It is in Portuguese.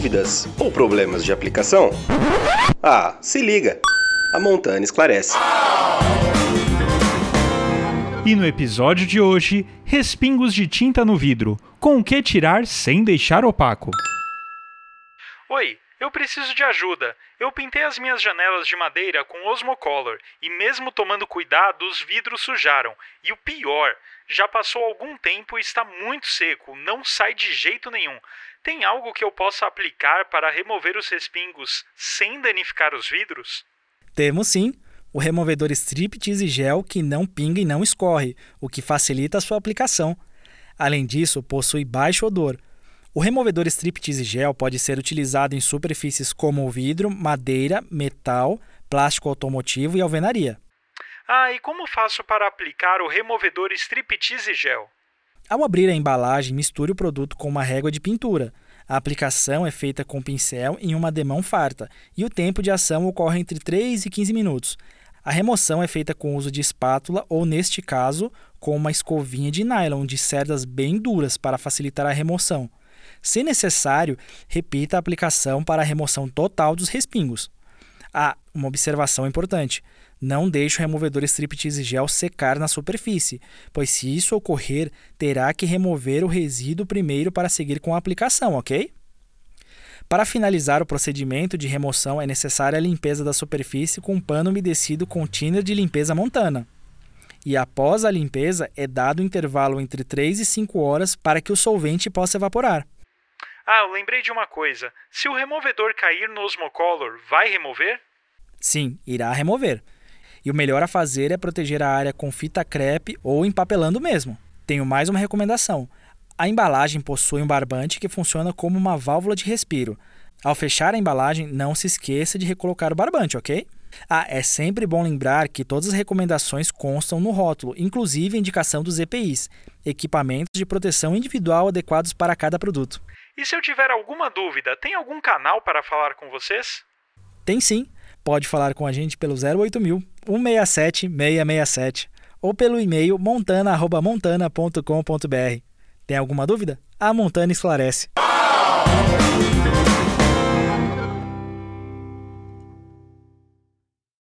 Dúvidas ou problemas de aplicação? Ah, se liga! A Montana esclarece. E no episódio de hoje, respingos de tinta no vidro. Com o que tirar sem deixar opaco? Oi, eu preciso de ajuda. Eu pintei as minhas janelas de madeira com Osmocolor e, mesmo tomando cuidado, os vidros sujaram. E o pior, já passou algum tempo e está muito seco, não sai de jeito nenhum. Tem algo que eu possa aplicar para remover os respingos sem danificar os vidros? Temos sim. O removedor Striptease Gel que não pinga e não escorre, o que facilita a sua aplicação. Além disso, possui baixo odor. O removedor Striptease Gel pode ser utilizado em superfícies como vidro, madeira, metal, plástico automotivo e alvenaria. Ah, e como faço para aplicar o removedor Striptease Gel? Ao abrir a embalagem, misture o produto com uma régua de pintura. A aplicação é feita com pincel em uma demão farta e o tempo de ação ocorre entre 3 e 15 minutos. A remoção é feita com uso de espátula ou, neste caso, com uma escovinha de nylon de cerdas bem duras para facilitar a remoção. Se necessário, repita a aplicação para a remoção total dos respingos. Ah, uma observação importante. Não deixe o removedor Striptease Gel secar na superfície, pois se isso ocorrer, terá que remover o resíduo primeiro para seguir com a aplicação, ok? Para finalizar o procedimento de remoção, é necessária a limpeza da superfície com um pano umedecido com thinner de limpeza montana. E após a limpeza, é dado um intervalo entre 3 e 5 horas para que o solvente possa evaporar. Ah, eu lembrei de uma coisa. Se o removedor cair no Osmocolor, vai remover? Sim, irá remover. E o melhor a fazer é proteger a área com fita crepe ou empapelando mesmo. Tenho mais uma recomendação. A embalagem possui um barbante que funciona como uma válvula de respiro. Ao fechar a embalagem, não se esqueça de recolocar o barbante, ok? Ah, é sempre bom lembrar que todas as recomendações constam no rótulo, inclusive a indicação dos EPIs, equipamentos de proteção individual adequados para cada produto. E se eu tiver alguma dúvida, tem algum canal para falar com vocês? Tem sim. Pode falar com a gente pelo 08000 167 667 ou pelo e-mail montana@montana.com.br. Tem alguma dúvida? A Montana esclarece.